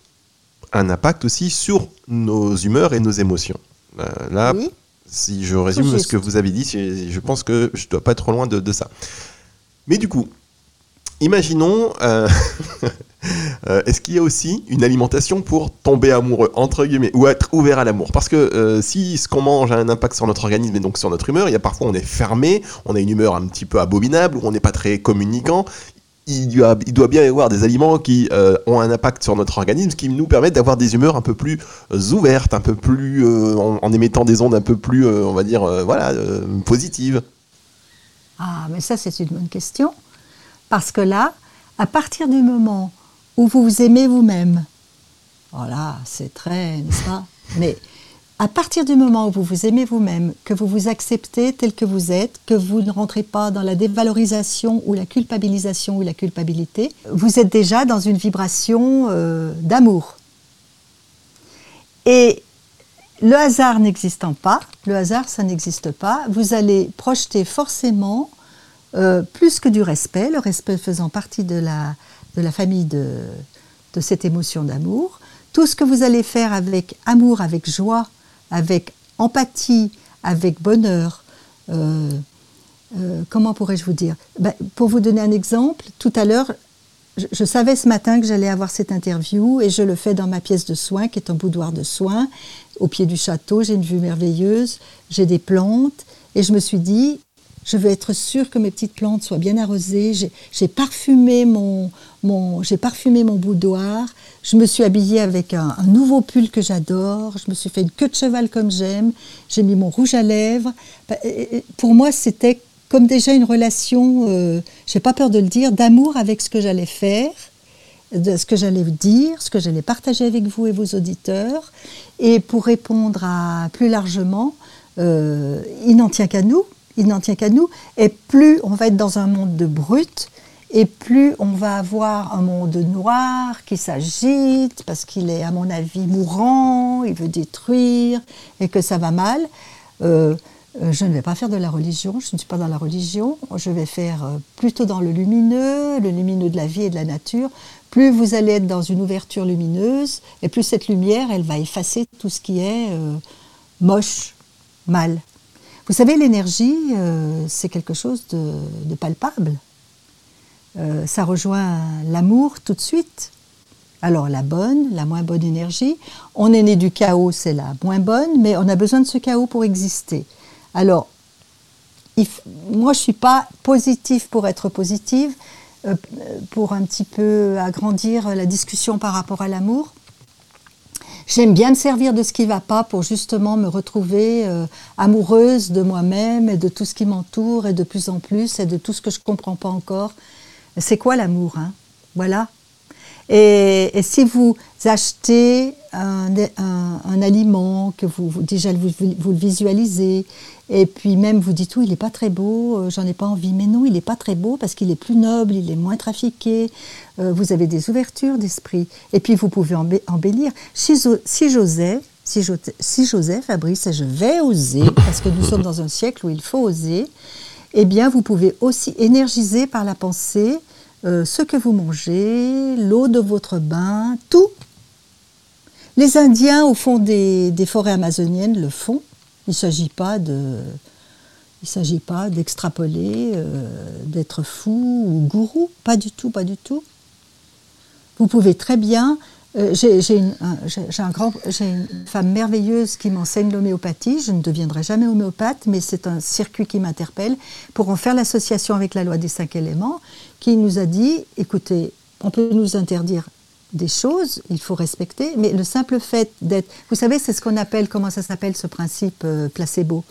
un impact aussi sur nos humeurs et nos émotions. là, oui si je résume ce que vous avez dit, je pense que je ne dois pas être trop loin de, ça. Mais du coup, imaginons, euh, euh, est-ce qu'il y a aussi une alimentation pour tomber amoureux, entre guillemets, ou être ouvert à l'amour? Parce que euh, si ce qu'on mange a un impact sur notre organisme et donc sur notre humeur, il y a parfois on est fermé, on a une humeur un petit peu abominable, on n'est pas très communicant, il doit, il doit, bien y avoir des aliments qui ont un impact sur notre organisme, qui nous permettent d'avoir des humeurs un peu plus ouvertes, un peu plus euh, en, émettant des ondes un peu plus, on va dire, voilà, positives. Ah, mais ça c'est une bonne question, parce que là, à partir du moment où vous vous aimez vous-même, voilà, c'est très, n'est-ce pas? Mais à partir du moment où vous vous aimez vous-même, que vous vous acceptez tel que vous êtes, que vous ne rentrez pas dans la dévalorisation ou la culpabilisation ou la culpabilité, vous êtes déjà dans une vibration euh, d'amour. Et le hasard n'existant pas, le hasard ça n'existe pas, vous allez projeter forcément euh, plus que du respect, le respect faisant partie de la, de la famille de, de cette émotion d'amour, tout ce que vous allez faire avec amour, avec joie, avec empathie, avec bonheur. Euh, euh, comment pourrais-je vous dire? Ben, Pour vous donner un exemple, tout à l'heure, je, savais ce matin que j'allais avoir cette interview et je le fais dans ma pièce de soins, qui est un boudoir de soins, au pied du château. J'ai une vue merveilleuse, j'ai des plantes et je me suis dit, je veux être sûre que mes petites plantes soient bien arrosées. J'ai parfumé mon, mon parfumé mon boudoir. Je me suis habillée avec un, nouveau pull que j'adore. Je me suis fait une queue de cheval comme j'aime. J'ai mis mon rouge à lèvres. Bah, pour moi, c'était comme déjà une relation, euh, j'ai pas peur de le dire, d'amour avec ce que j'allais faire, de ce que j'allais dire, ce que j'allais partager avec vous et vos auditeurs. Et pour répondre à plus largement, euh, il n'en tient qu'à nous il n'en tient qu'à nous. Et plus on va être dans un monde de brut, et plus on va avoir un monde noir qui s'agite parce qu'il est, à mon avis, mourant, il veut détruire et que ça va mal. Euh, euh, je ne vais pas faire de la religion, je ne suis pas dans la religion, je vais faire euh, plutôt dans le lumineux, le lumineux de la vie et de la nature. Plus vous allez être dans une ouverture lumineuse, et plus cette lumière, elle va effacer tout ce qui est moche, mal. Vous savez, l'énergie, euh, c'est quelque chose de, palpable. Euh, ça rejoint l'amour tout de suite. Alors la bonne, la moins bonne énergie. On est né du chaos, c'est la moins bonne, mais on a besoin de ce chaos pour exister. Alors, moi je ne suis pas positive pour être positive, euh, pour un petit peu agrandir la discussion par rapport à l'amour. J'aime bien me servir de ce qui ne va pas pour justement me retrouver euh, amoureuse de moi-même et de tout ce qui m'entoure et de plus en plus et de tout ce que je ne comprends pas encore. C'est quoi l'amour hein? Voilà. Et, si vous achetez un, aliment, que vous, déjà vous, le visualisez, et puis même vous dites, oui, il n'est pas très beau, euh, j'en ai pas envie. Mais non, il n'est pas très beau parce qu'il est plus noble, il est moins trafiqué, euh, vous avez des ouvertures d'esprit. Et puis vous pouvez embellir. Si, si j'osais, si j'osais, Fabrice, je vais oser, parce que nous sommes dans un siècle où il faut oser, eh bien vous pouvez aussi énergiser par la pensée euh, ce que vous mangez, l'eau de votre bain, tout. Les Indiens, au fond des, forêts amazoniennes, le font. Il ne s'agit pas d'extrapoler, euh, d'être fou ou gourou, pas du tout, pas du tout. Vous pouvez très bien euh, j'ai une femme merveilleuse qui m'enseigne l'homéopathie. Je ne deviendrai jamais homéopathe, mais c'est un circuit qui m'interpelle pour en faire l'association avec la loi des cinq éléments, qui nous a dit, écoutez, on peut nous interdire des choses, il faut respecter, mais le simple fait d'être... Vous savez, c'est ce qu'on appelle, comment ça s'appelle ce principe euh, placebo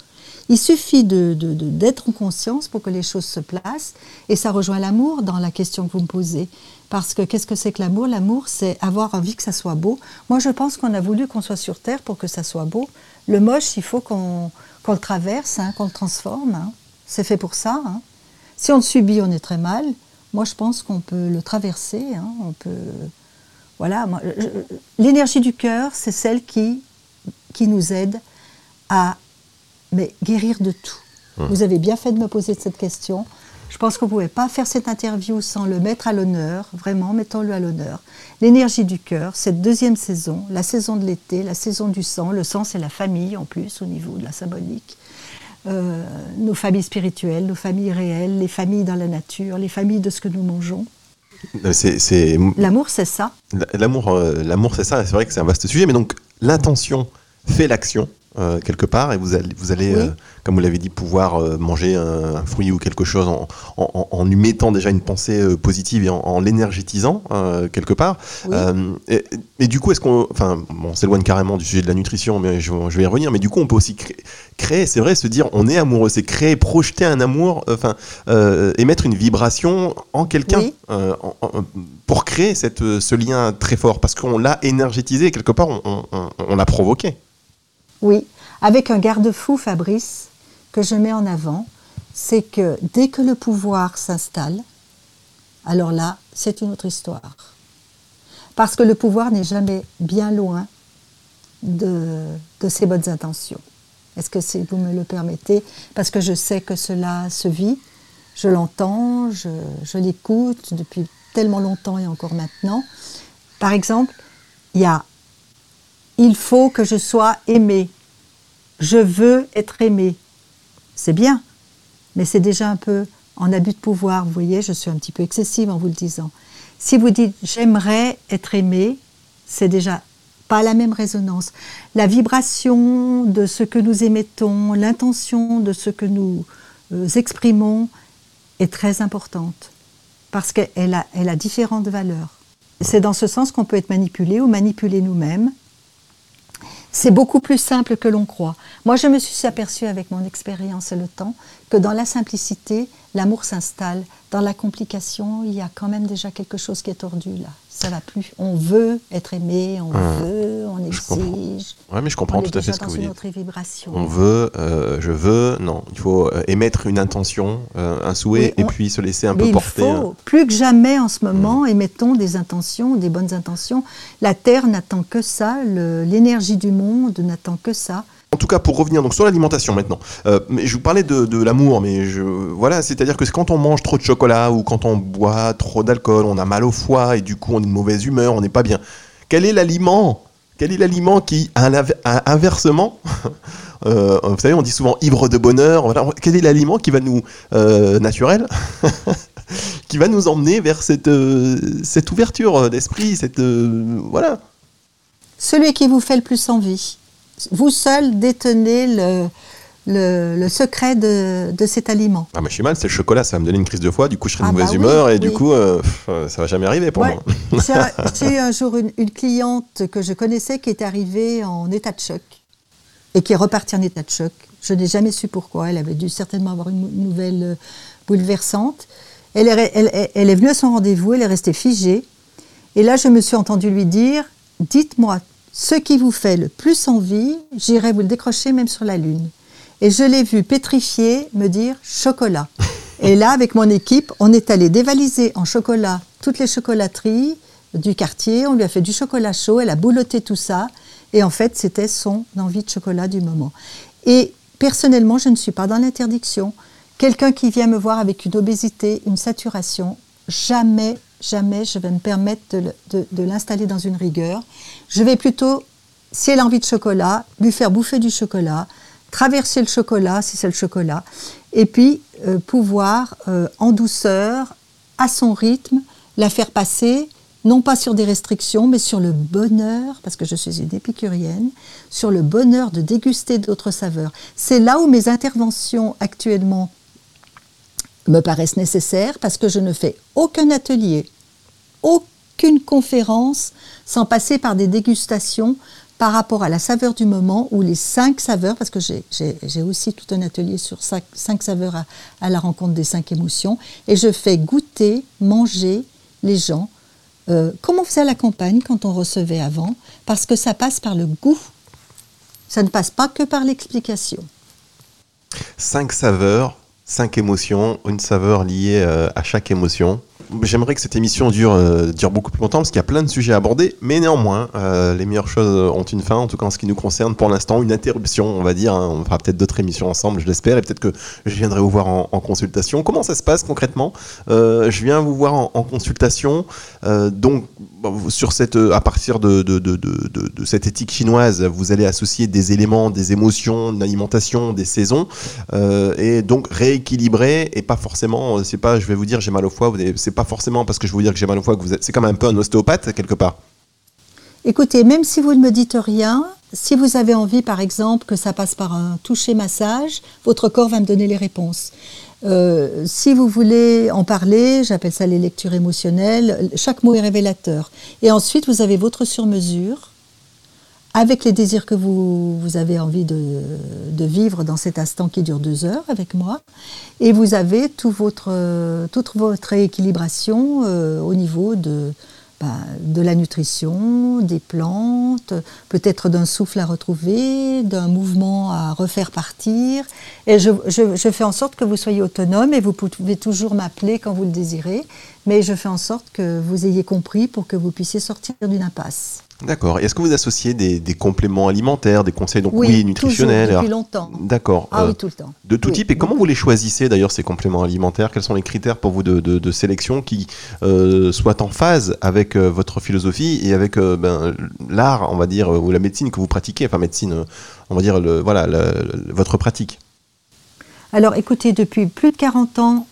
il suffit d'être de, de, en conscience pour que les choses se placent, et ça rejoint l'amour dans la question que vous me posez. Parce que qu'est-ce que c'est que l'amour? L'amour, c'est avoir envie que ça soit beau. Moi, je pense qu'on a voulu qu'on soit sur Terre pour que ça soit beau. Le moche, il faut qu'on le traverse, hein, qu'on le transforme. Hein. C'est fait pour ça. Hein. Si on le subit, on est très mal. Moi, je pense qu'on peut le traverser. On peut voilà, l'énergie du cœur, c'est celle qui, qui nous aide à mais, guérir de tout. Hum. Vous avez bien fait de me poser cette question. Je pense qu'on ne pouvait pas faire cette interview sans le mettre à l'honneur, vraiment, mettons-le à l'honneur. L'énergie du cœur, cette deuxième saison, la saison de l'été, la saison du sang. Le sang, c'est la famille en plus, au niveau de la symbolique. Euh, nos familles spirituelles, nos familles réelles, les familles dans la nature, les familles de ce que nous mangeons. L'amour, c'est ça. L'amour, euh, l'amour, c'est ça. C'est vrai que c'est un vaste sujet, mais donc l'intention fait l'action. Euh, quelque part et vous allez, vous allez euh, comme vous l'avez dit, pouvoir manger un, fruit ou quelque chose en, en, lui mettant déjà une pensée positive et en, l'énergétisant quelque part. Et, et, du coup, est-ce qu'on, enfin, bon, on s'éloigne carrément du sujet de la nutrition, mais je, je, vais y revenir. Mais du coup, on peut aussi créer, créer c'est vrai, se dire on est amoureux, c'est créer, projeter un amour, enfin, émettre une vibration en quelqu'un pour créer cette, ce lien très fort, parce qu'on l'a énergétisé quelque part, on, on l'a provoqué. Oui, avec un garde-fou, Fabrice, que je mets en avant, c'est que dès que le pouvoir s'installe, alors là, c'est une autre histoire. Parce que le pouvoir n'est jamais bien loin de, ses bonnes intentions. Est-ce que si vous me le permettez Parce que je sais que cela se vit, je l'entends, je, je l'écoute depuis tellement longtemps et encore maintenant. Par exemple, il y a il faut que je sois aimé. Je veux être aimé. C'est bien, mais c'est déjà un peu en abus de pouvoir. Vous voyez, je suis un petit peu excessive en vous le disant. Si vous dites j'aimerais être aimé, c'est déjà pas la même résonance. La vibration de ce que nous émettons, l'intention de ce que nous euh, exprimons est très importante parce qu'elle a, elle a différentes valeurs. C'est dans ce sens qu'on peut être manipulé ou manipuler nous-mêmes c'est beaucoup plus simple que l'on croit. Moi, je me suis aperçue avec mon expérience et le temps que dans la simplicité, l'amour s'installe. Dans la complication, il y a quand même déjà quelque chose qui est tordu là. Ça va plus. On veut être aimé, on veut, on exige. Oui, mais je comprends tout à fait ce que vous dites. Vibration. On veut, euh, je veux, non. Il faut euh, émettre une intention, euh, un souhait, et puis se laisser un peu porter. Il faut, plus que jamais en ce moment, mmh. émettons des intentions, des bonnes intentions. La Terre n'attend que ça, l'énergie du monde n'attend que ça. En tout cas, pour revenir donc sur l'alimentation maintenant, euh, je vous parlais de, l'amour, mais voilà, c'est-à-dire que quand on mange trop de chocolat ou quand on boit trop d'alcool, on a mal au foie et du coup on est de mauvaise humeur, on n'est pas bien. Quel est l'aliment Quel est l'aliment qui, inversement, euh, vous savez, on dit souvent ivre de bonheur. Quel est l'aliment qui va nous euh, naturel qui va nous emmener vers cette, cette ouverture d'esprit, cette voilà. Celui qui vous fait le plus envie vous seul détenez le, le, secret de, de, cet aliment. Ah, mais je suis mal, c'est le chocolat, ça va me donner une crise de foie, du coup je serai de ah, mauvaise bah humeur et du coup euh, ça va jamais arriver pour moi. J'ai eu un jour une, cliente que je connaissais qui est arrivée en état de choc et qui est repartie en état de choc. Je n'ai jamais su pourquoi, elle avait dû certainement avoir une nouvelle euh, bouleversante. Elle est, elle, elle est venue à son rendez-vous, elle est restée figée. Et là, je me suis entendue lui dire Dites-moi ce qui vous fait le plus envie, j'irai vous le décrocher même sur la Lune. Et je l'ai vu pétrifié me dire chocolat. Et là, avec mon équipe, on est allé dévaliser en chocolat toutes les chocolateries du quartier. On lui a fait du chocolat chaud, elle a bouloté tout ça. Et en fait, c'était son envie de chocolat du moment. Et personnellement, je ne suis pas dans l'interdiction. Quelqu'un qui vient me voir avec une obésité, une saturation, jamais jamais je vais me permettre de, l'installer dans une rigueur. Je vais plutôt, si elle a envie de chocolat, lui faire bouffer du chocolat, traverser le chocolat si c'est le chocolat, et puis euh, pouvoir euh, en douceur, à son rythme, la faire passer non pas sur des restrictions, mais sur le bonheur, parce que je suis une épicurienne, sur le bonheur de déguster d'autres saveurs. C'est là où mes interventions actuellement me paraissent nécessaires, parce que je ne fais aucun atelier, aucune conférence sans passer par des dégustations par rapport à la saveur du moment ou les cinq saveurs, parce que j'ai aussi tout un atelier sur cinq, saveurs à, la rencontre des cinq émotions, et je fais goûter, manger les gens euh, comme on faisait à la campagne quand on recevait avant, parce que ça passe par le goût. Ça ne passe pas que par l'explication. Cinq saveurs, cinq émotions, une saveur liée euh, à chaque émotion. J'aimerais que cette émission dure, euh, dure beaucoup plus longtemps parce qu'il y a plein de sujets à aborder, mais néanmoins, euh, les meilleures choses ont une fin, en tout cas en ce qui nous concerne pour l'instant, une interruption, on va dire. Hein. on fera peut-être d'autres émissions ensemble, je l'espère, et peut-être que je viendrai vous voir en, consultation. Comment ça se passe concrètement? Euh, Je viens vous voir en, consultation, donc sur cette, à partir de, de, de, de, cette éthique chinoise, vous allez associer des éléments, des émotions, une alimentation, des saisons, et donc rééquilibrer, et pas forcément, c'est pas, je vais vous dire, j'ai mal au foie, c'est pas forcément parce que je vais vous dire que j'ai mal au foie que vous êtes. C'est quand même un peu un ostéopathe quelque part. Écoutez, même si vous ne me dites rien, si vous avez envie, par exemple, que ça passe par un toucher massage, votre corps va me donner les réponses. Euh, si vous voulez en parler, j'appelle ça les lectures émotionnelles, chaque mot est révélateur. Et ensuite, vous avez votre sur-mesure avec les désirs que vous, vous avez envie de, de, vivre dans cet instant qui dure deux heures avec moi. Et vous avez tout votre, toute votre rééquilibration euh, au niveau de, bah, de la nutrition, des plantes, peut-être d'un souffle à retrouver, d'un mouvement à refaire partir. Et je, je, je, fais en sorte que vous soyez autonome et vous pouvez toujours m'appeler quand vous le désirez. Mais je fais en sorte que vous ayez compris pour que vous puissiez sortir d'une impasse. D'accord. Est-ce que vous associez des, compléments alimentaires, des conseils donc oui, nutritionnels depuis longtemps. D'accord. Ah oui, euh, tout le temps. De tout type. Et comment vous les choisissez d'ailleurs ces compléments alimentaires? Quels sont les critères pour vous de, sélection qui euh, soient en phase avec euh, votre philosophie et avec ben, l'art, on va dire, ou la médecine que vous pratiquez? Enfin, médecine, on va dire, le, voilà, votre pratique. Alors, écoutez, depuis plus de 40 ans,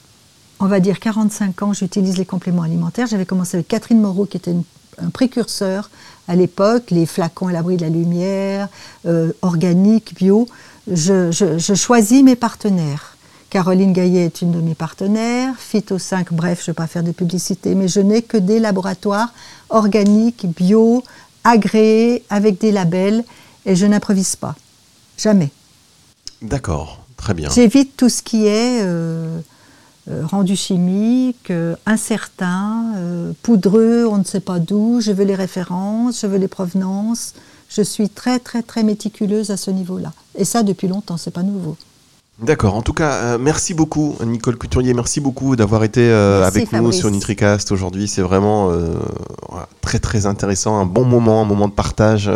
on va dire 45 ans, j'utilise les compléments alimentaires. J'avais commencé avec Catherine Moreau, qui était un précurseur à l'époque, les flacons à l'abri de la lumière, euh, organiques, bio. Je, choisis mes partenaires. Caroline Gaillet est une de mes partenaires, Phyto 5, bref, je ne vais pas faire de publicité, mais je n'ai que des laboratoires organiques, bio, agréés, avec des labels, et je n'improvise pas. Jamais. D'accord, très bien. J'évite tout ce qui est euh, euh, rendu chimique, euh, incertain, euh, poudreux, on ne sait pas d'où, je veux les références, je veux les provenances. Je suis très très très méticuleuse à ce niveau-là. Et ça depuis longtemps, c'est pas nouveau. D'accord. En tout cas, merci beaucoup, Nicole Couturier. Merci beaucoup d'avoir été avec nous sur NutriCast aujourd'hui. C'est vraiment très très intéressant, un bon moment, un moment de partage.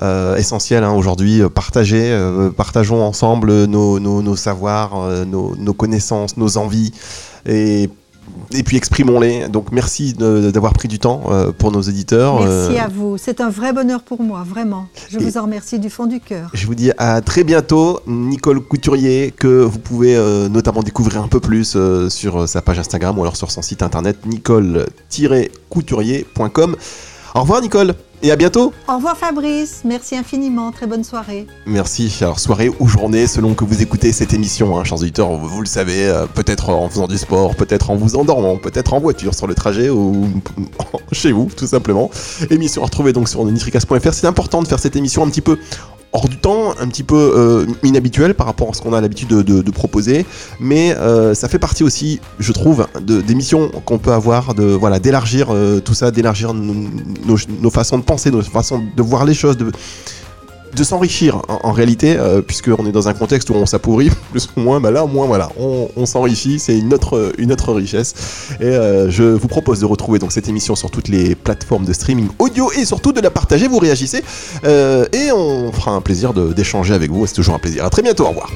Euh, essentiel hein, aujourd'hui. Euh, partager, euh, partageons ensemble nos, nos, savoirs, nos, nos, connaissances, nos envies et et puis exprimons-les. Donc merci d'avoir pris du temps pour nos éditeurs. Merci à vous. C'est un vrai bonheur pour moi, vraiment. Je vous en remercie du fond du cœur. Je vous dis à très bientôt, Nicole Couturier, que vous pouvez notamment découvrir un peu plus sur sa page Instagram ou alors sur son site internet nicole-couturier.com. Au revoir Nicole et à bientôt. Au revoir Fabrice, merci infiniment, très bonne soirée. Merci, alors soirée ou journée selon que vous écoutez cette émission, hein, chers auditeurs, vous, le savez, euh, peut-être en faisant du sport, peut-être en vous endormant, peut-être en voiture sur le trajet ou chez vous tout simplement. Émission à retrouver donc sur nitricas.fr, c'est important de faire cette émission un petit peu hors du temps, un petit peu euh, inhabituel par rapport à ce qu'on a l'habitude de, proposer, mais euh, ça fait partie aussi, je trouve, d'émissions qu'on peut avoir, de voilà, d'élargir euh, tout ça, d'élargir nos, façons de penser, nos façons de voir les choses, de, de s'enrichir en, réalité, euh, puisqu'on est dans un contexte où on s'appauvrit, plus ou moins, bah là au moins voilà, on, s'enrichit, c'est une autre, richesse. Et euh, je vous propose de retrouver donc cette émission sur toutes les plateformes de streaming audio et surtout de la partager, vous réagissez, euh, et on fera un plaisir d'échanger avec vous, c'est toujours un plaisir. À très bientôt, au revoir.